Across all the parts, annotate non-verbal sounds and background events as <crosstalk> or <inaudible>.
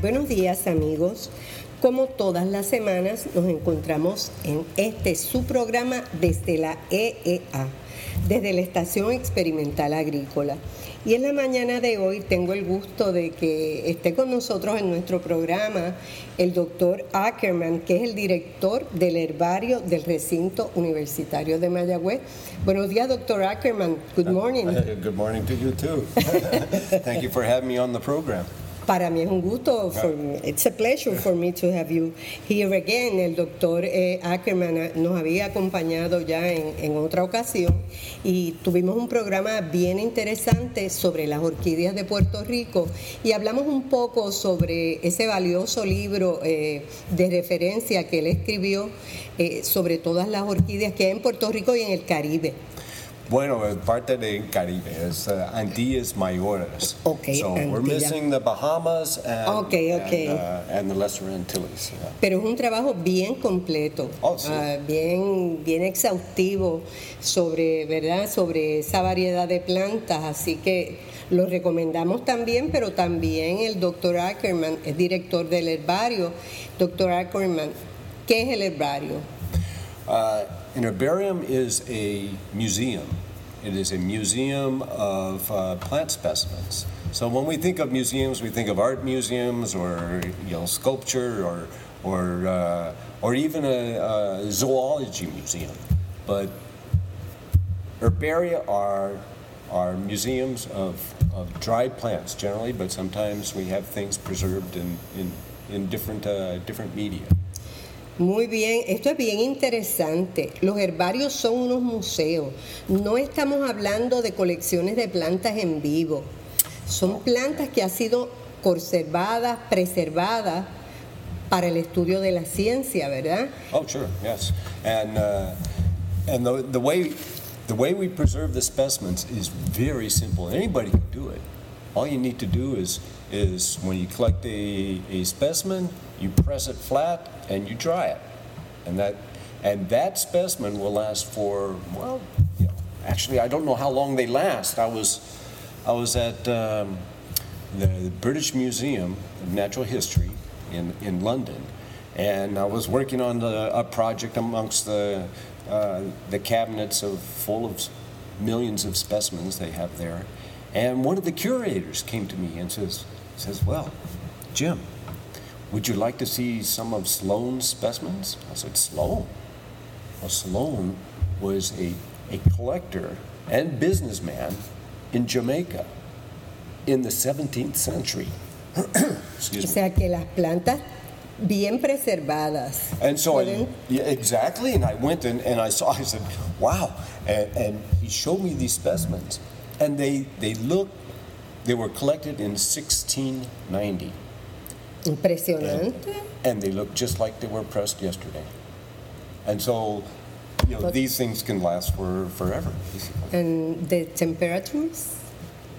Buenos días amigos. Como todas las semanas nos encontramos en este su programa desde la EEA, desde la Estación Experimental Agrícola. Y en la mañana de hoy tengo el gusto de que esté con nosotros en nuestro programa el doctor Ackerman, que es el director del herbario del recinto universitario de Mayagüez. Buenos días, doctor Ackerman. Good morning. Good morning to you too. <laughs> Thank you for having me on the program. Para mí es un gusto, for me, it's a pleasure for me to have you here again. El doctor eh, Ackerman nos había acompañado ya en, en, otra ocasión y tuvimos un programa bien interesante sobre las orquídeas de Puerto Rico y hablamos un poco sobre ese valioso libro eh, de referencia que él escribió eh, sobre todas las orquídeas que hay en Puerto Rico y en el Caribe. Bueno, parte del Caribe es uh, Antillas Mayores. Okay, so Antilla. we're missing the Bahamas and, Okay, okay. and, uh, and the Lesser Antilles. yeah. Pero es un trabajo bien completo, Oh, sí. ah, bien, bien exhaustivo sobre, ¿verdad? sobre esa variedad de plantas, así que lo recomendamos también, pero también el doctor Ackerman es director del herbario. Doctor Ackerman, ¿qué es el herbario? An herbarium is a museum. It is a museum of uh, plant specimens. So when we think of museums, we think of art museums or you know sculpture or or uh, or even a, a zoology museum. But herbaria are are museums of, of dried plants generally, but sometimes we have things preserved in in, in different uh, different media. Muy bien, esto es bien interesante. Los herbarios son unos museos. No estamos hablando de colecciones de plantas en vivo. Son plantas que han sido conservadas, preservadas para el estudio de la ciencia, ¿verdad? Oh, sure, yes. And, uh, and the, the, way, the way we preserve the specimens is very simple. Anybody can do it. All you need to do is, is when you collect a, a specimen, you press it flat and you dry it. And that, and that specimen will last for, well, you know, actually, I don't know how long they last. I was, I was at um, the British Museum of Natural History in, in London, and I was working on the, a project amongst the, uh, the cabinets of full of millions of specimens they have there. And one of the curators came to me and says, says, Well, Jim, would you like to see some of Sloane's specimens? I said, Sloane? Well, Sloane was a, a collector and businessman in Jamaica in the 17th century. <clears throat> Excuse me. sea que las plantas bien preservadas. And so, I, yeah, exactly. And I went and, and I saw, I said, wow. And, and he showed me these specimens. And they, they look, they were collected in 1690. Impresionante. And they look just like they were pressed yesterday. And so, you know, But- these things can last for forever. And the temperatures.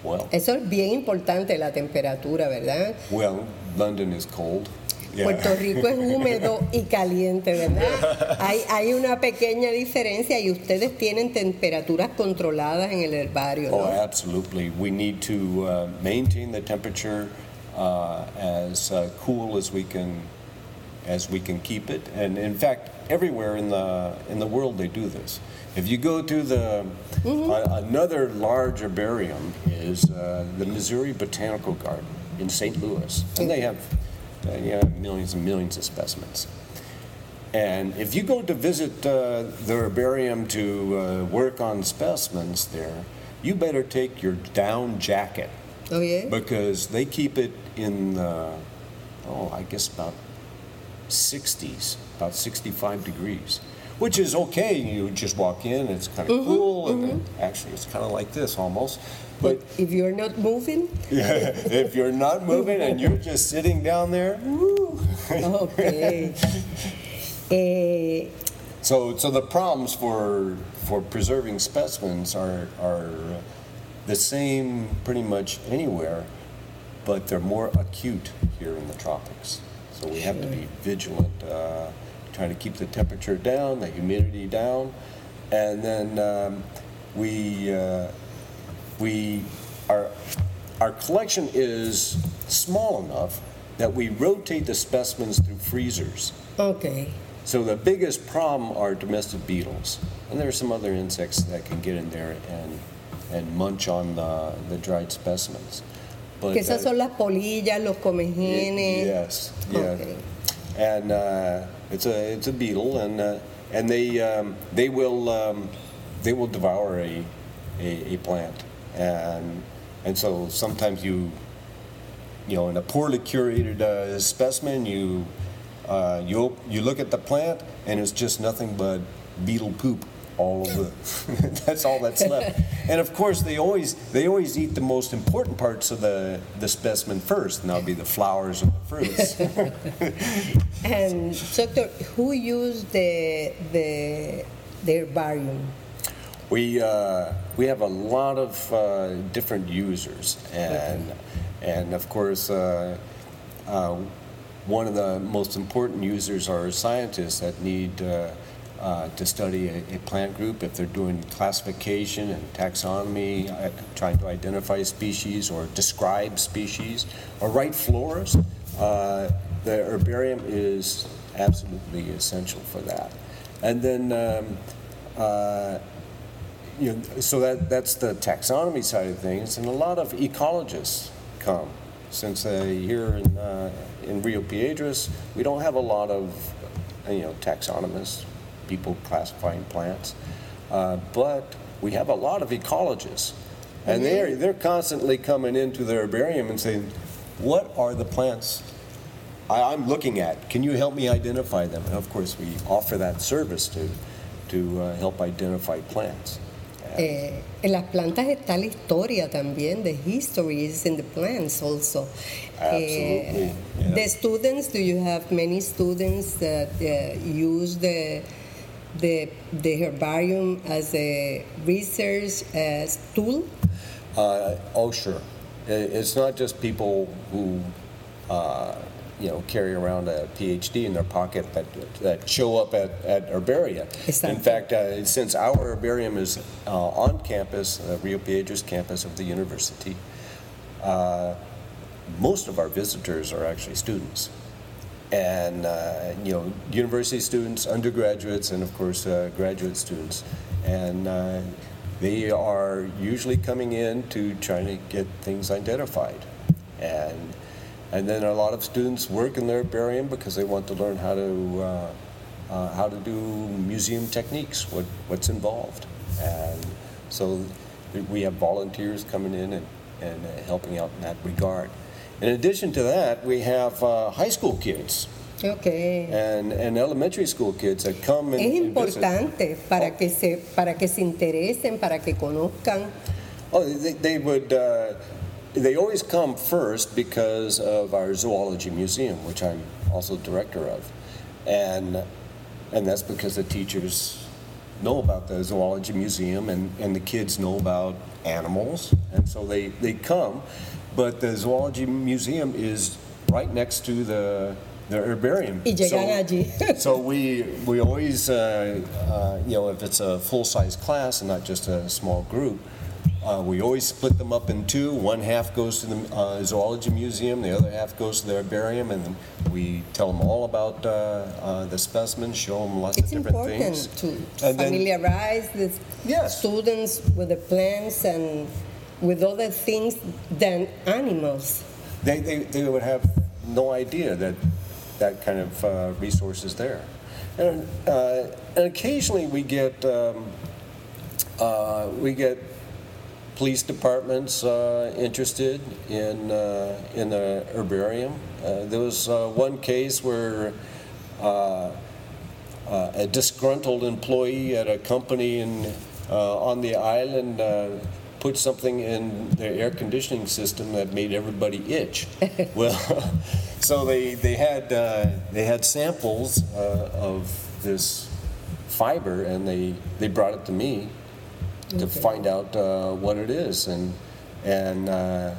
Well, Eso es bien importante, la temperatura, ¿verdad? well, London is cold. Yeah. Puerto Rico es <laughs> húmedo y caliente, ¿verdad? Hay, hay una pequeña diferencia y ustedes tienen temperaturas controladas en el herbario, Oh, absolutely. We need to uh, maintain the temperature as uh, cool as we can as we can keep it. And in fact, everywhere in the in the world they do this. If you go to the uh, another large herbarium is uh, the Missouri Botanical Garden in St. Louis, and they have uh, yeah, millions and millions of specimens. And if you go to visit uh, the herbarium to uh, work on specimens there, you better take your down jacket Oye, because they keep it in, uh, oh, I guess about 60s, about 65 degrees, which is okay. You just walk in, it's kind of cool, and then actually it's kind of like this almost. but if you're not moving, <laughs> if you're not moving and you're just sitting down there, woo. ok. <laughs> Eh, So, so the problems for, for preserving specimens are, are the same pretty much anywhere, but they're more acute here in the tropics. So we have to be vigilant, uh, trying to keep the temperature down, the humidity down, and then um, we uh, we our our collection is small enough that we rotate the specimens through freezers. Okay. So the biggest problem are domestic beetles, and there are some other insects that can get in there and and munch on the, the dried specimens. But, Que esas uh, son las polillas, los comejines. Yes, yeah. Okay. And uh, it's a it's a beetle, and uh, and they um, they will um, they will devour a, a a plant, and and so sometimes you you know in a poorly curated uh, specimen you uh, you you look at the plant and it's just nothing but beetle poop all over. <laughs> that's all that's left. <laughs> And of course, they always they always eat the most important parts of the the specimen first, and that'll be the flowers and the fruits. <laughs> And doctor, who used the the the herbarium? We, uh, we have a lot of uh, different users, and, and of course, uh, uh, one of the most important users are scientists that need uh, to study a, a plant group if they're doing classification and taxonomy, uh, trying to identify species or describe species, or write floras. Uh, the herbarium is absolutely essential for that. And then um, uh, you know, so that, that's the taxonomy side of things, and a lot of ecologists come. Since here in, uh, in Rio Piedras, we don't have a lot of, you know, taxonomists, people classifying plants, uh, but we have a lot of ecologists. And they're, they're constantly coming into the herbarium and saying, what are the plants I, I'm looking at? Can you help me identify them? And of course, we offer that service to, to uh, help identify plants. Eh, en las plantas está la historia también. The history is in the plants also. Absolutely, Eh, yeah. The students, do you have many students that uh, use the the the herbarium as a research as tool? Uh, oh, sure. It's not just people who, uh, you know, carry around a PhD in their pocket that, that show up at, at herbaria. Exactly. In fact, uh, since our herbarium is uh, on campus, uh, Rio Piedras campus of the university, uh, most of our visitors are actually students. And, uh, you know, university students, undergraduates, and of course, uh, graduate students. And uh, they are usually coming in to try to get things identified. And, and then a lot of students work in the herbarium because they want to learn how to, uh, uh, how to do museum techniques, what, what's involved. And so we have volunteers coming in and, and helping out in that regard. In addition to that, we have uh, high school kids Okay. and, and elementary school kids that come and, Es and importante para que se para que se interesen, para que conozcan. Oh, they, they would, uh, they always come first because of our zoology museum, which I'm also director of. And, and that's because the teachers know about the zoology museum and, and the kids know about animals. And so they, they come. But the zoology museum is right next to the, the herbarium. Y allí. <laughs> So we, we always, uh, uh, you know, if it's a full-size class and not just a small group, uh, we always split them up in two. One half goes to the uh, zoology museum, the other half goes to the herbarium, and we tell them all about uh, uh, the specimens, show them lots It's of different important things. to And then- familiarize the Yes. students with the plants and with other things than animals. They, they, they would have no idea that that kind of uh, resource is there. And, uh, and occasionally we get, um, uh, we get police departments uh, interested in, uh, in the herbarium. Uh, there was uh, one case where uh, uh, a disgruntled employee at a company in, uh, on the island uh, put something in their air conditioning system that made everybody itch. <laughs> well, <laughs> so they, they, had, uh, they had samples uh, of this fiber and they, they brought it to me to find out uh, what it is. And, and uh,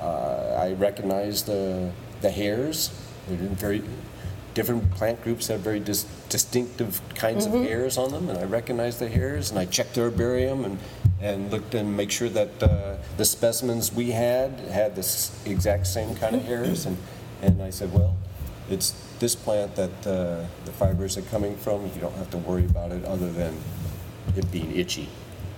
uh, I recognized the, the hairs They're in very different plant groups have very dis- distinctive kinds of hairs on them, and I recognized the hairs, and I checked their herbarium and, and looked and make sure that uh, the specimens we had had this exact same kind of hairs, and, and I said, well, it's this plant that uh, the fibers are coming from. You don't have to worry about it other than it being itchy.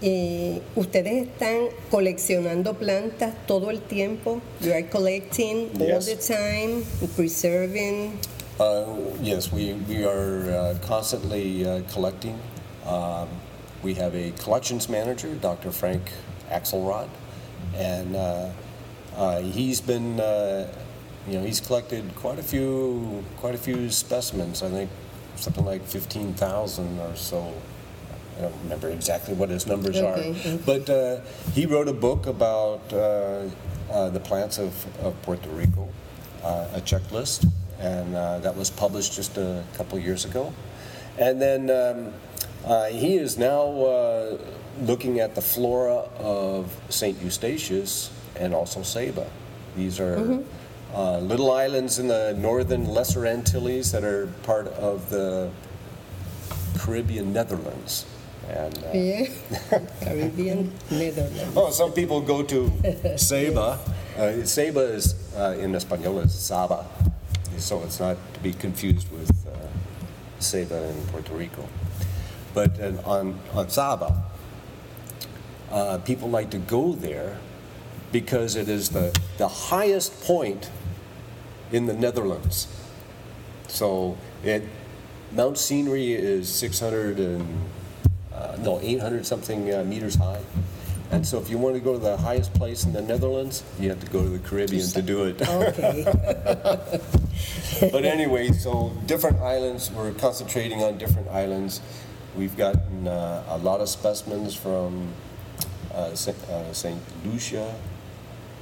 Y ustedes están coleccionando plantas todo el tiempo. You are collecting all the time, preserving. Uh, Yes, we, we are uh, constantly uh, collecting. Um, We have a collections manager, Dr. Frank Axelrod, and uh, uh, he's been, uh, you know, he's collected quite a few, quite a few specimens, I think something like 15,000 or so. I don't remember exactly what his numbers Okay, are. okay. But uh, he wrote a book about uh, uh, the plants of, of Puerto Rico, uh, a checklist, and uh, that was published just a couple years ago. And then um, uh, he is now uh, looking at the flora of St. Eustatius and also Saba. These are uh, little islands in the northern Lesser Antilles that are part of the Caribbean Netherlands. And uh, Yeah. <laughs> Caribbean, Netherlands. Oh, some people go to Ceiba. <laughs> Uh, Ceiba is, uh, in Espanol, is Saba. So it's not to be confused with uh, Ceiba in Puerto Rico. But uh, on, on Saba, uh, people like to go there because it is the, the highest point in the Netherlands. So it, Mount Scenery is 600 and, uh, no, 800 something uh, meters high. And so if you want to go to the highest place in the Netherlands, you have to go to the Caribbean to do it. Okay. <laughs> But anyway, so different islands, we're concentrating on different islands. We've gotten uh, a lot of specimens from uh, St. Uh, Lucia,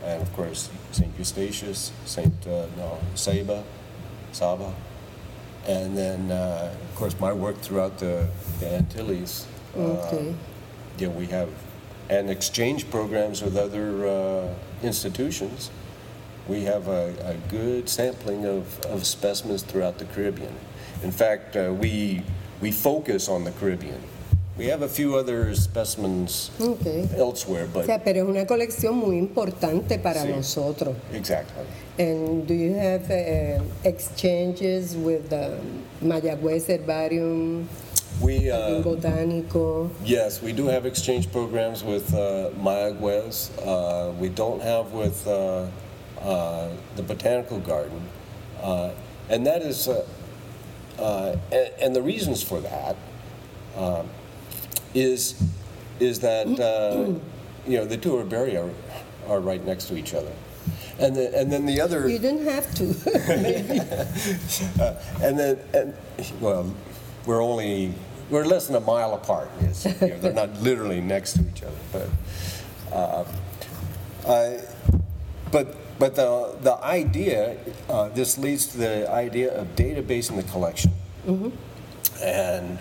and of course St. Eustatius, St. Uh, no, Saba, Saba, and then uh, of course my work throughout the, the Antilles. Okay. yeah, we have and exchange programs with other uh, institutions. We have a, a good sampling of, of specimens throughout the Caribbean. In fact, uh, we we focus on the Caribbean. We have a few other specimens Okay. elsewhere, O but sea, pero es una colección muy importante para Sí. nosotros. exactly. And do you have uh, exchanges with the Mayagüez Herbarium, We uh, Botánico? yes, we do have exchange programs with uh, Mayagüez. Uh, we don't have with uh, uh, the botanical garden, uh, and that is, uh, uh, and, and the reasons for that uh, is is that uh, <clears throat> you know the two herbaria are, are right next to each other, and the, and then the other. You didn't have to. <laughs> Uh, and then, and, well, we're only, we're less than a mile apart. Yes, <laughs> you know, they're not literally next to each other, but, uh, I, but, but the, the idea, uh, this leads to the idea of databasing the collection. And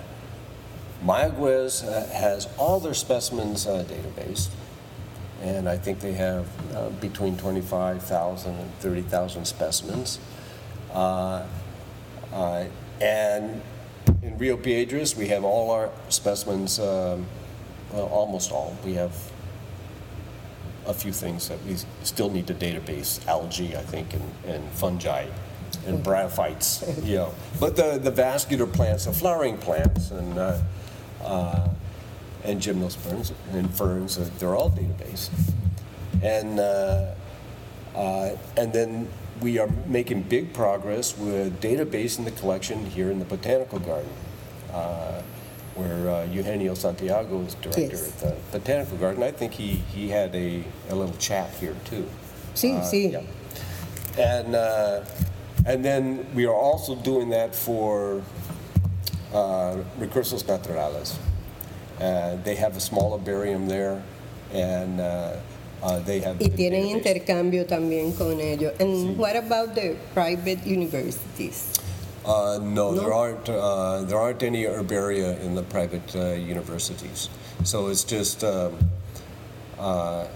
Mayagüez uh, has all their specimens uh, databased, and I think they have uh, between 25,000 and 30,000 specimens. Uh, uh, And in Rio Piedras, we have all our specimens, um, well, almost all. We have a few things that we still need to database, algae, I think, and, and fungi, and bryophytes, <laughs> you know. But the, the vascular plants, the flowering plants, and, uh, uh, and gymnosperms and ferns, uh, they're all database. And, uh, uh, and then we are making big progress with databasing the collection here in the Botanical Garden, uh, where uh, Eugenio Santiago is director Yes. of the Botanical Garden. I think he, he had a, a little chat here too. Sí, Uh, sí. yeah. And, uh, and then we are also doing that for uh, Recursos Naturales. Uh, They have a small herbarium there, and uh, uh, they have. Y tienen database. intercambio también con ellos. And what about the private universities? Uh, no, there aren't. Uh, there aren't any herbaria in the private uh, universities. So it's just um, uh,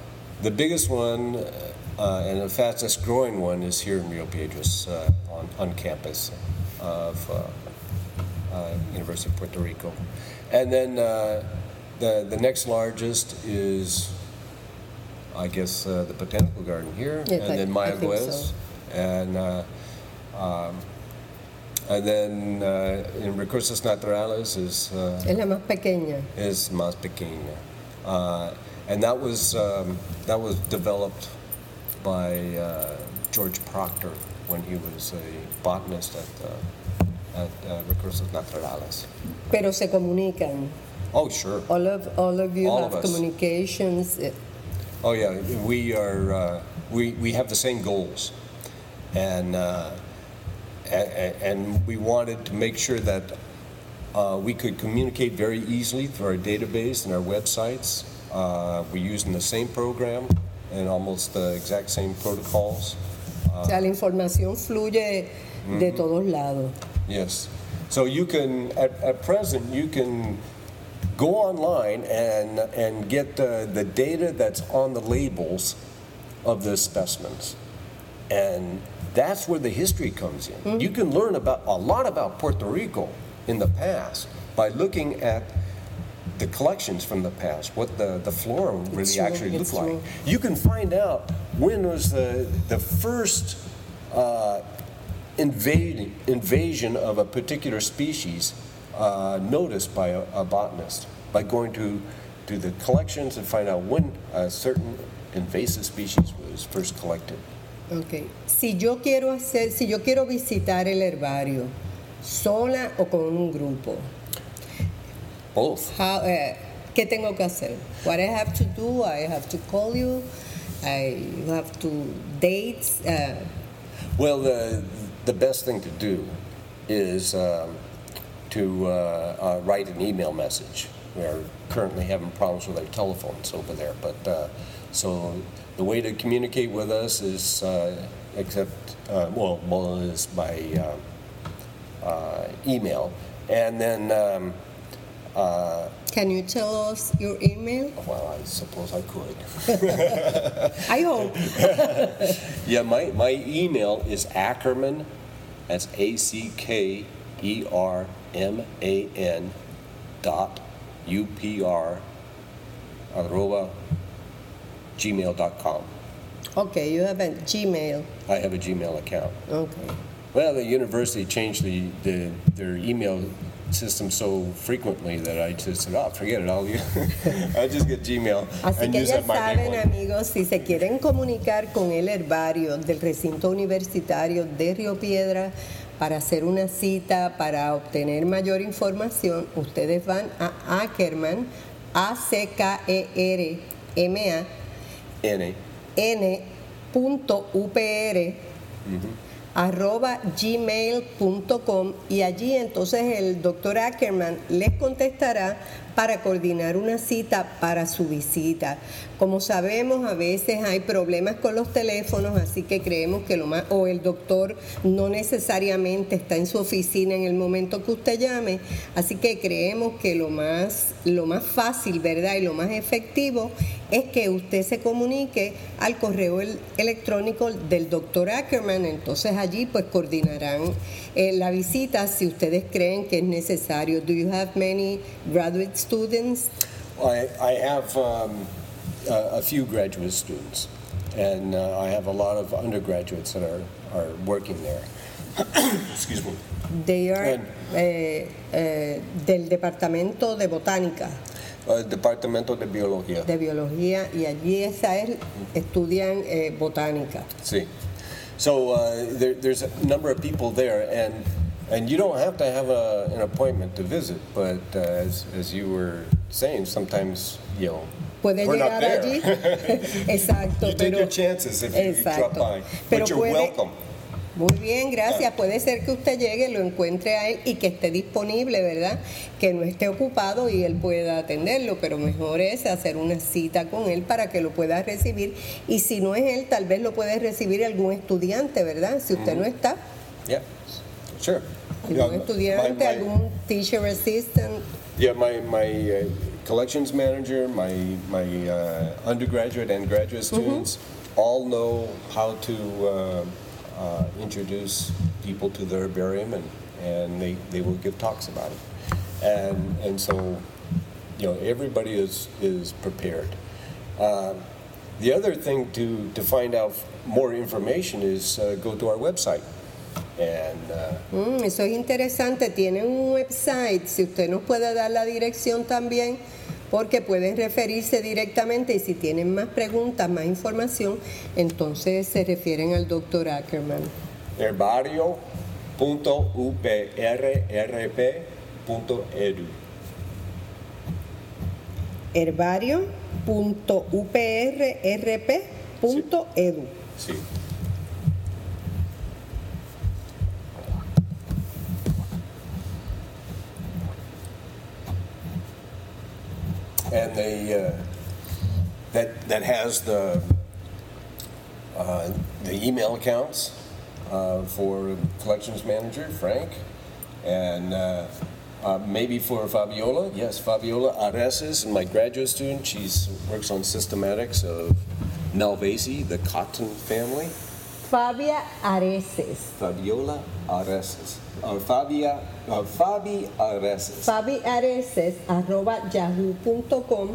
the biggest one Uh, and the fastest growing one is here in Rio Piedras uh, on, on campus of uh, uh, University of Puerto Rico. And then uh, the, the next largest is, I guess, uh, the Botanical Garden here, Yes, and I- then I think so. And, uh, um, and then uh, in Recursos Naturales is uh, Es la más pequeña. is más pequeña. Uh, and that was, um, that was developed by uh, George Proctor when he was a botanist at, uh, at uh, Recursos Naturales. Pero se comunican. Oh, sure. All of, all of you All have of communications. Oh, yeah, we are, uh, we, we have the same goals. And, uh, and we wanted to make sure that uh, we could communicate very easily through our database and our websites. Uh, We're using the same program and almost the exact same protocols. O sea, la información fluye de todos lados. Yes. So you can, at, at present, you can go online and, and get uh, the data that's on the labels of the specimens. And that's where the history comes in. You can learn about a lot about Puerto Rico in the past by looking at the collections from the past, what the, the flora really It's true, actually looked like. true. You can find out when was the, the first uh, invading, invasion of a particular species uh, noticed by a, a botanist by going to, to the collections and find out when a certain invasive species was first collected. Okay. Si yo quiero hacer, si yo quiero visitar el herbario, sola o con un grupo, Both. how, eh, ¿qué tengo que hacer? What I have to do, I have to call you, I have to dates. eh, Well, the, the best thing to do is um, to uh, uh, write an email message. We are currently having problems with our telephones over there, but uh, so the way to communicate with us is uh, except uh, well, well, is by uh, uh, email, and then um, uh, can you tell us your email? well, I suppose I could. <laughs> I hope. <laughs> Yeah, my, my email is Ackerman, that's A C K E R M A N dot U P R arroba gmail.com. Okay, you have a Gmail. I have a Gmail account. Okay. Well, the university changed the, the, their email system so frequently that I just said, oh, forget it, I'll, <laughs> use- I'll just get Gmail Así and que use ya that my big saben, amigos, si se quieren comunicar con el herbario del recinto universitario de Río Piedra para hacer una cita, para obtener mayor información, ustedes van a Ackerman, A-C-K-E-R-M-A, N-A. n.upr arroba gmail.com y allí entonces el doctor Ackerman les contestará para coordinar una cita para su visita. Como sabemos, a veces hay problemas con los teléfonos, así que creemos que lo más, o el doctor no necesariamente está en su oficina en el momento que usted llame, así que creemos que lo más, lo más fácil, ¿verdad? Y lo más efectivo es que usted se comunique al correo el- electrónico del doctor Ackerman, entonces allí pues coordinarán eh, la visita si ustedes creen que es necesario. Do you have many graduate students? I, I have um, a, a few graduate students, and uh, I have a lot of undergraduates that are, are working there. <coughs> Excuse me. They are eh, eh, del departamento de botánica, Uh, Departamento de Biología. de biología y allí esa es, estudian eh, botánica. See. So uh, there, there's a number of people there, and, and you don't have to have a, an appointment to visit, but uh, as, as you were saying, sometimes, you know, Puede we're not llegar there. allí. <laughs> <laughs> Exacto, You take pero your chances if you drop Exacto. by, Pero but you're puede- welcome. Muy bien, gracias. Puede ser que usted llegue, lo encuentre a él y que esté disponible, ¿verdad? Que no esté ocupado y él pueda atenderlo, pero mejor es hacer una cita con él para que lo pueda recibir. Y si no es él, tal vez lo puede recibir algún estudiante, ¿verdad? Si usted no está, Yeah, sure. algún Yeah, my- my- algún teacher assistant. Yeah, my, my uh, collections manager, my, my uh, undergraduate and graduate students, all know how to uh, uh, introduce people to the herbarium, and, and they, they will give talks about it. And, and so, you know, everybody is, is prepared. Uh, the other thing to, to find out more information is uh, go to our website. And, uh, Mm, eso es interesante. Tienen un website, si usted nos puede dar la dirección también, porque pueden referirse directamente y si tienen más preguntas, más información, entonces se refieren al doctor Ackerman. herbario.uprrp.edu. herbario.uprrp.edu. Sí. And they, uh, that, that has the, uh, the email accounts uh, for collections manager, Frank, and uh, uh, maybe for Fabiola. Yes, Fabiola Areces, my graduate student. She works on systematics of Malvaceae, the cotton family. Fabia Areces. Fabiola Areses. Or Fabia, or Fabi Areses. Fabi Areces, arroba yahoo.com,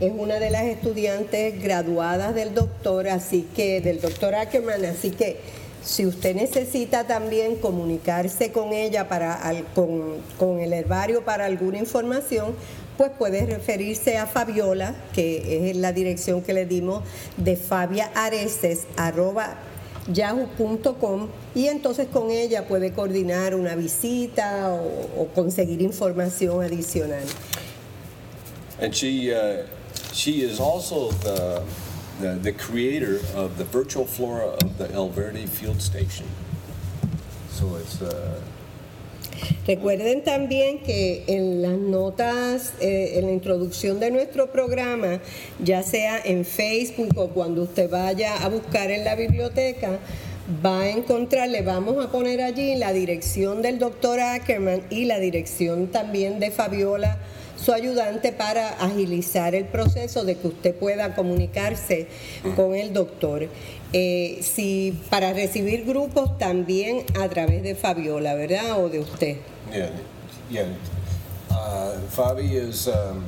es una de las estudiantes graduadas del doctor, así que, del doctor Ackerman, así que si usted necesita también comunicarse con ella para al- con, con el herbario para alguna información, pues puede referirse a Fabiola, que es la dirección que le dimos de Fabia Areces, arroba yahoo.com y entonces con ella puede coordinar una visita o, conseguir información adicional. And she, uh, she is also the, the, the creator of the virtual flora of the El Verde Field Station. So it's, uh, Recuerden también que en las notas, eh, en la introducción de nuestro programa, ya sea en Facebook o cuando usted vaya a buscar en la biblioteca, va a encontrar, le vamos a poner allí la dirección del doctor Ackerman y la dirección también de Fabiola, su ayudante, para agilizar el proceso de que usted pueda comunicarse con el doctor. Eh, si para recibir grupos también a través de Fabiola, ¿verdad? O de usted. yeah, yeah. Uh, Fabi is, um,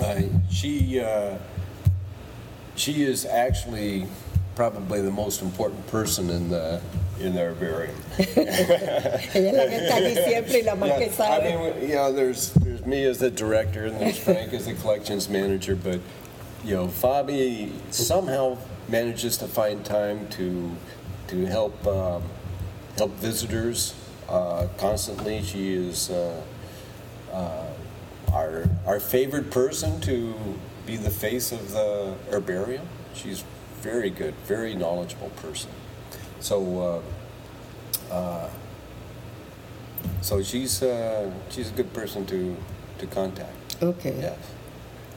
uh, she, uh, she is actually probably the most important person in the, in the herbarium. <laughs> Ella es la que está aquí siempre y la más que Yeah, I sabe. mean, you know, there's, me as the director and there's Frank as the collections manager, but, you know, Fabi somehow manages to find time to, to help, um, help visitors uh, constantly. She is uh, uh, our, our favorite person to be the face of the herbarium. She's very good, very knowledgeable person. So, uh, uh, so she's, uh, she's a good person to, to contact. Ok. Yes.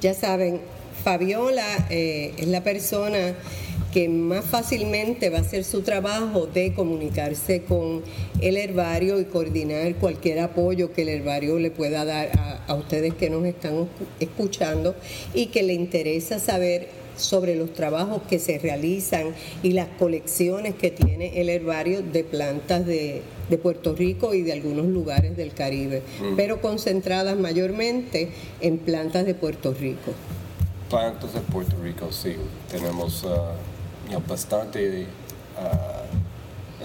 Ya saben, Fabiola eh, es la persona que más fácilmente va a hacer su trabajo de comunicarse con el herbario y coordinar cualquier apoyo que el herbario le pueda dar a, a ustedes que nos están escuchando y que le interesa saber sobre los trabajos que se realizan y las colecciones que tiene el herbario de plantas de, de Puerto Rico y de algunos lugares del Caribe, pero concentradas mayormente en plantas de Puerto Rico. Plantas de Puerto Rico, sí. Tenemos uh, know, bastante uh,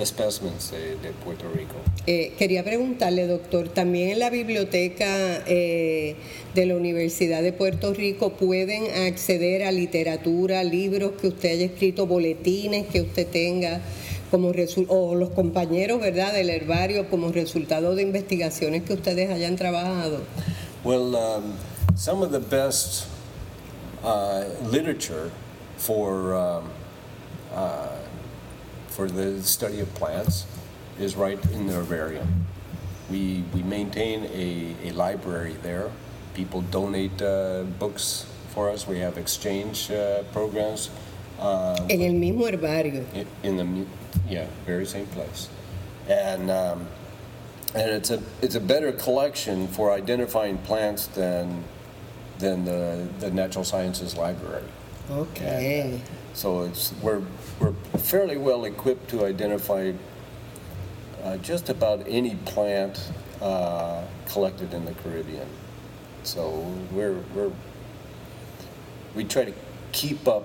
specimens de, de Puerto Rico. Eh, quería preguntarle, doctor, también en la biblioteca eh, de la Universidad de Puerto Rico pueden acceder a literatura, libros que usted haya escrito, boletines que usted tenga como o los compañeros, ¿verdad?, del herbario como resultado de investigaciones que ustedes hayan trabajado. Well, um, some of the best uh, literature for um, uh, for the study of plants is right in the herbarium. We we maintain a, a library there. People donate uh, books for us. We have exchange uh, programs. Uh, En el mismo herbario. in- in the yeah very same place and um, and it's a it's a better collection for identifying plants than than the the natural sciences library Ok. So it's, we're, we're fairly well equipped to identify uh, just about any plant uh, collected in the Caribbean. So we're, we're, we try to keep up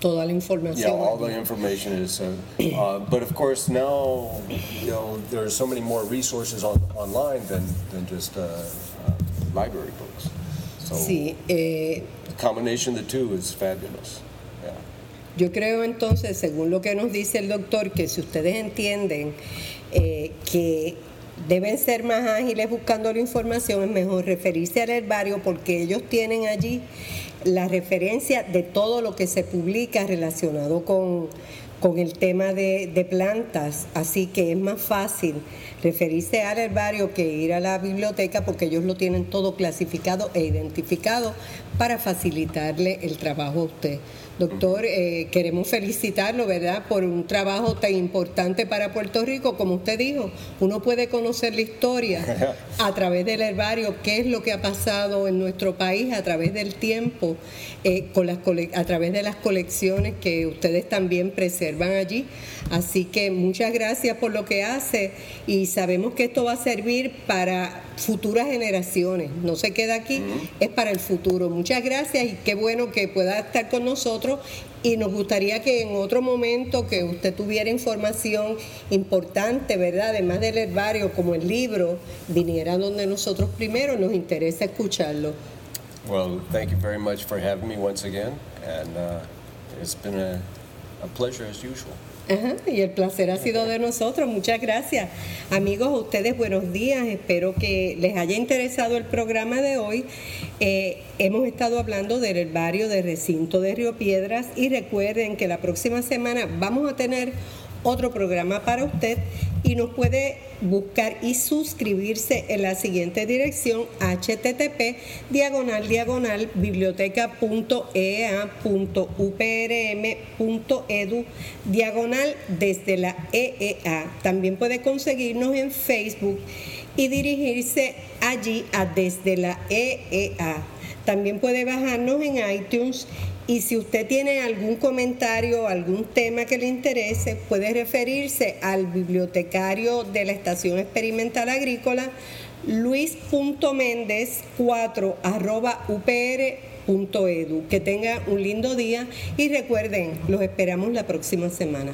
Toda la información. yeah, all the information is, uh, uh, but of course now, you know, there are so many more resources on, online than, than just uh, uh, library books. So Sí, eh, the combination of the two is fabulous. Yo creo entonces, según lo que nos dice el doctor, que si ustedes entienden eh, que deben ser más ágiles buscando la información, es mejor referirse al herbario porque ellos tienen allí la referencia de todo lo que se publica relacionado con, con el tema de, de plantas. Así que es más fácil referirse al herbario que ir a la biblioteca porque ellos lo tienen todo clasificado e identificado para facilitarle el trabajo a usted. Doctor, eh, queremos felicitarlo, ¿verdad?, por un trabajo tan importante para Puerto Rico. Como usted dijo, uno puede conocer la historia <laughs> a través del herbario, qué es lo que ha pasado en nuestro país a través del tiempo, eh, con las a través de las colecciones que ustedes también preservan allí. Así que muchas gracias por lo que hace y sabemos que esto va a servir para futuras generaciones. No se queda aquí, es para el futuro. Muchas gracias y qué bueno que pueda estar con nosotros y nos gustaría que en otro momento que usted tuviera información importante, ¿verdad? Además del herbario, como el libro, viniera donde nosotros primero nos interesa escucharlo. Well, thank you very much for having me once again, and uh, it's been a, a pleasure as usual. Ajá, y el placer ha sido de nosotros. Muchas gracias. Amigos, a ustedes buenos días. Espero que les haya interesado el programa de hoy. Eh, hemos estado hablando del herbario de recinto de Río Piedras y recuerden que la próxima semana vamos a tener otro programa para usted y nos puede buscar y suscribirse en la siguiente dirección http diagonal diagonal biblioteca.eea.uprm.edu diagonal desde la EEA. También puede conseguirnos en Facebook y dirigirse allí a desde la EEA. También puede bajarnos en iTunes y si usted tiene algún comentario, algún tema que le interese, puede referirse al bibliotecario de la Estación Experimental Agrícola, luis.méndez 4 arroba upr.edu. Que tenga un lindo día y recuerden, los esperamos la próxima semana.